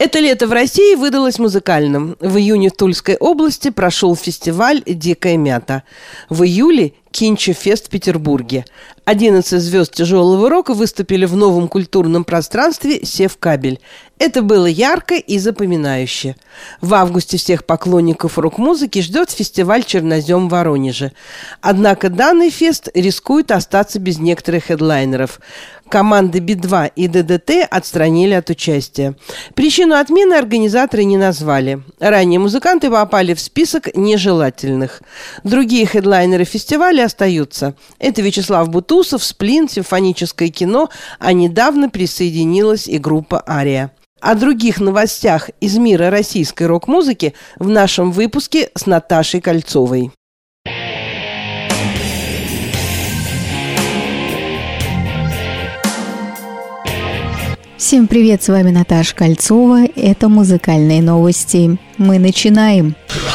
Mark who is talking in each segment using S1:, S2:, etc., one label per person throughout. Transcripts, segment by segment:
S1: Это лето в России выдалось музыкальным. В июне в Тульской области прошел фестиваль «Дикая мята». В июле Кинчи-фест в Петербурге. 11 звезд тяжелого рока выступили в новом культурном пространстве «Севкабель». Это было ярко и запоминающе. В августе всех поклонников рок-музыки ждет фестиваль «Чернозем» в Воронеже. Однако данный фест рискует остаться без некоторых хедлайнеров. Команды Би-2 и ДДТ отстранили от участия. Причину отмены организаторы не назвали. Ранее музыканты попали в список нежелательных. Другие хедлайнеры фестиваля роли остаются. Это Вячеслав Бутусов, Сплин, симфоническое кино, а недавно присоединилась и группа «Ария». О других новостях из мира российской рок-музыки в нашем выпуске с Наташей Кольцовой.
S2: Всем привет, с вами Наташа Кольцова. Это музыкальные новости. Мы начинаем. Красное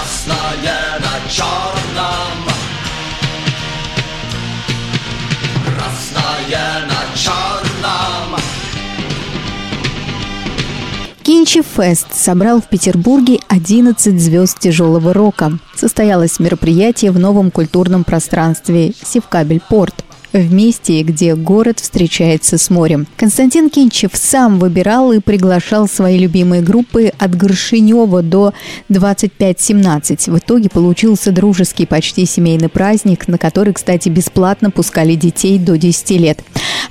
S2: Кинчи Фест собрал в Петербурге 11 звезд тяжелого рока. Состоялось мероприятие в новом культурном пространстве «Севкабель Порт» в месте, где город встречается с морем. Константин Кинчев сам выбирал и приглашал свои любимые группы от Горшинева до 2517. В итоге получился дружеский, почти семейный праздник, на который, кстати, бесплатно пускали детей до 10 лет.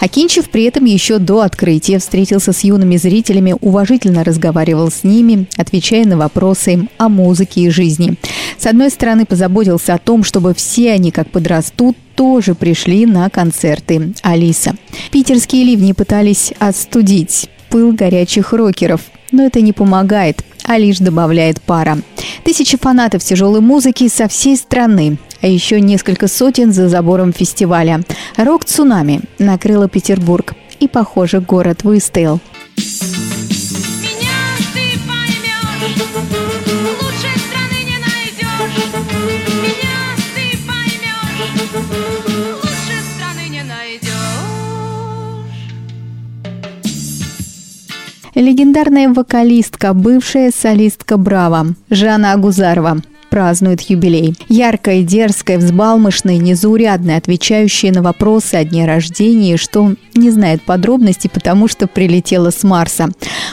S2: А Кинчев при этом еще до открытия встретился с юными зрителями, уважительно разговаривал с ними, отвечая на вопросы о музыке и жизни. С одной стороны, позаботился о том, чтобы все они, как подрастут, тоже пришли на концерты Алиса. Питерские ливни пытались остудить пыл горячих рокеров, но это не помогает, а лишь добавляет пара. Тысячи фанатов тяжелой музыки со всей страны, а еще несколько сотен за забором фестиваля. Рок-цунами накрыло Петербург, и, похоже, город выстоял. Легендарная вокалистка, бывшая солистка Браво, Жанна Агузарова празднует юбилей. Яркая, дерзкая, взбалмошная, незаурядная, отвечающая на вопросы о дне рождения, что не знает подробностей, потому что прилетела с Марса.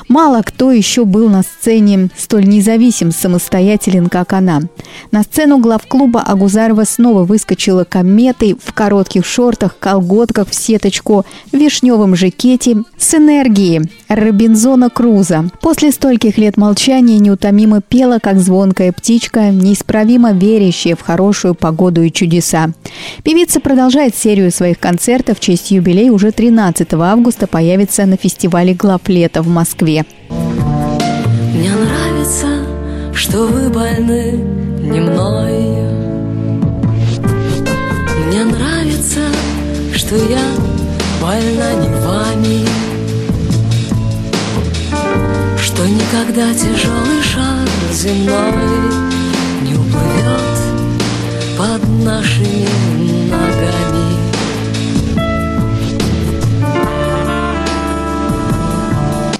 S2: Мало кто еще был на сцене столь независим, самостоятелен, как она. На сцену главклуба Агузарова снова выскочила кометой в коротких шортах, колготках в сеточку, вишневом жакете с энергией Робинзона Круза. После стольких лет молчания неутомимо пела, как звонкая птичка, не неисправимо верящие в хорошую погоду и чудеса. Певица продолжает серию своих концертов в честь юбилея. Уже 13 августа появится на фестивале «Глав лета» в Москве.
S3: Мне нравится, что вы больны не мной. Мне нравится, что я больна не вами. Что никогда тяжелый шаг земной под нашими ногами.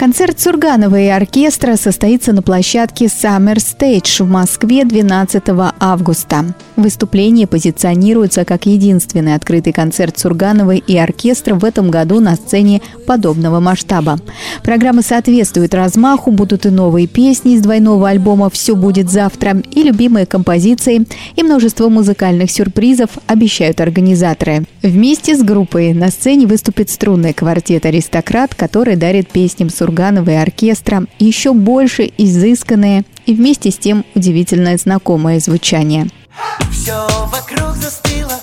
S2: Концерт Сурганова и оркестра состоится на площадке Summer Stage в Москве 12 августа. Выступление позиционируется как единственный открытый концерт Сургановой и оркестра в этом году на сцене подобного масштаба. Программа соответствует размаху, будут и новые песни из двойного альбома «Все будет завтра» и любимые композиции, и множество музыкальных сюрпризов, обещают организаторы. Вместе с группой на сцене выступит струнный квартет «Аристократ», который дарит песням Сургановой и оркестра еще больше изысканное и вместе с тем удивительное знакомое звучание. Все вокруг застыло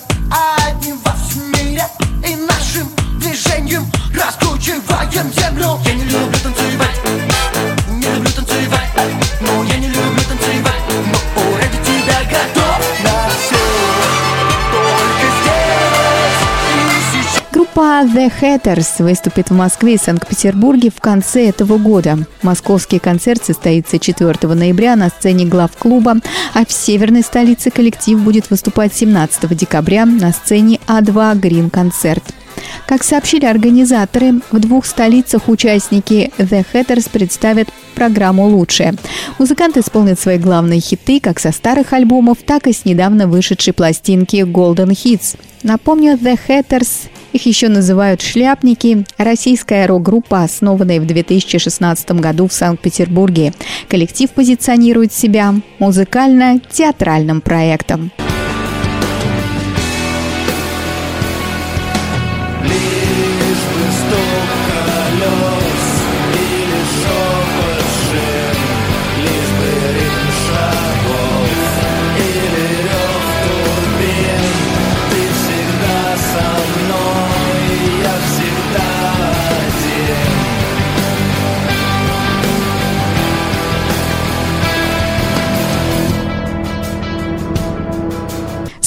S2: Группа The Hatters выступит в Москве и Санкт-Петербурге в конце этого года. Московский концерт состоится 4 ноября на сцене главклуба, а в северной столице коллектив будет выступать 17 декабря на сцене А2 Грин Концерт. Как сообщили организаторы, в двух столицах участники The Hatters представят программу «Лучшее». Музыканты исполнят свои главные хиты как со старых альбомов, так и с недавно вышедшей пластинки Golden Hits. Напомню, The Hatters их еще называют «шляпники» – российская рок-группа, основанная в 2016 году в Санкт-Петербурге. Коллектив позиционирует себя музыкально-театральным проектом.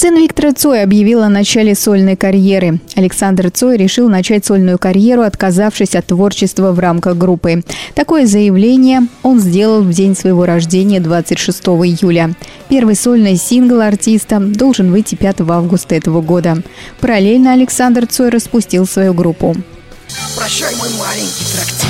S2: Сын Виктора Цоя объявил о начале сольной карьеры. Александр Цой решил начать сольную карьеру, отказавшись от творчества в рамках группы. Такое заявление он сделал в день своего рождения 26 июля. Первый сольный сингл артиста должен выйти 5 августа этого года. Параллельно Александр Цой распустил свою группу. Прощай, мой маленький трактир.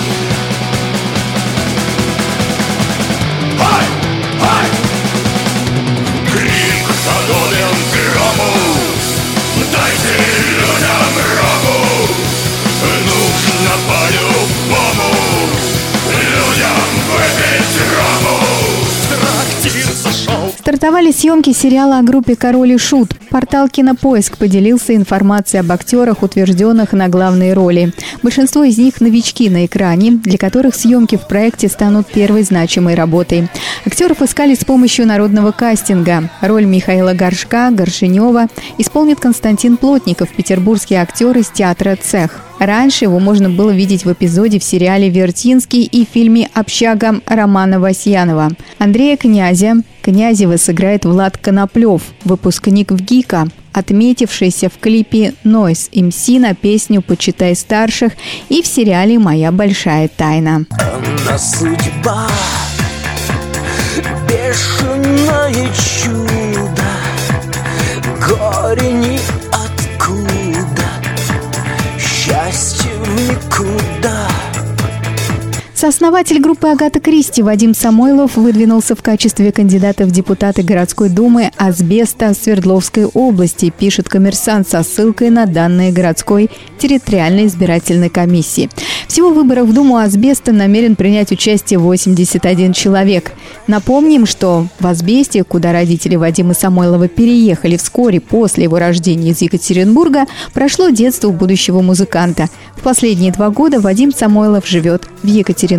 S2: Стартовали съемки сериала о группе «Король и Шут». Портал «Кинопоиск» поделился информацией об актерах, утвержденных на главные роли. Большинство из них – новички на экране, для которых съемки в проекте станут первой значимой работой. Актеров искали с помощью народного кастинга. Роль Михаила Горшка, Горшинева исполнит Константин Плотников, петербургский актер из театра «Цех». Раньше его можно было видеть в эпизоде в сериале «Вертинский» и фильме «Общага» Романа Васьянова. Андрея Князя Князева сыграет Влад Коноплев, выпускник ВГИКа, отметившийся в клипе «Нойс МС» на песню «Почитай старших» и в сериале «Моя большая тайна». Она судьба, бешеное чудо, горе не cool. Сооснователь группы «Агата Кристи» Вадим Самойлов выдвинулся в качестве кандидата в депутаты городской думы Азбеста Свердловской области, пишет коммерсант со ссылкой на данные городской территориальной избирательной комиссии. Всего в выборах в Думу Азбеста намерен принять участие 81 человек. Напомним, что в Азбесте, куда родители Вадима Самойлова переехали вскоре после его рождения из Екатеринбурга, прошло детство будущего музыканта. В последние два года Вадим Самойлов живет в Екатеринбурге.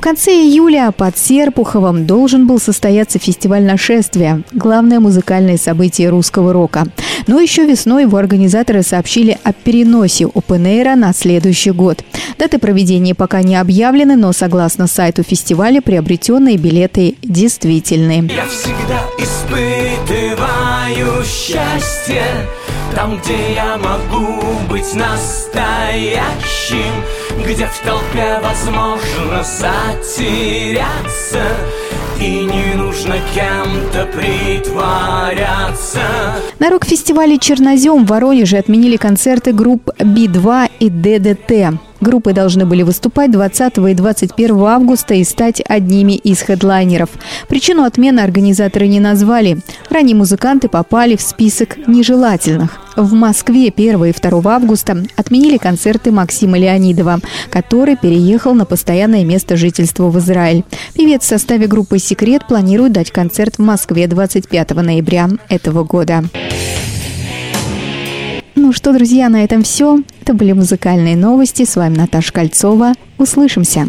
S2: В конце июля под Серпуховым должен был состояться фестиваль нашествия – главное музыкальное событие русского рока. Но еще весной его организаторы сообщили о переносе Open на следующий год. Даты проведения пока не объявлены, но согласно сайту фестиваля приобретенные билеты действительны. Я всегда испытываю счастье там, где я могу быть настоящим Где в толпе возможно затеряться и не нужно кем-то притворяться. На рок-фестивале «Чернозем» в Воронеже отменили концерты групп Би-2 и ДДТ. Группы должны были выступать 20 и 21 августа и стать одними из хедлайнеров. Причину отмены организаторы не назвали. Ранее музыканты попали в список нежелательных. В Москве 1 и 2 августа отменили концерты Максима Леонидова, который переехал на постоянное место жительства в Израиль. Певец в составе группы «Секрет» планирует дать концерт в Москве 25 ноября этого года. Ну что, друзья, на этом все. Это были музыкальные новости. С вами Наташа Кольцова. Услышимся.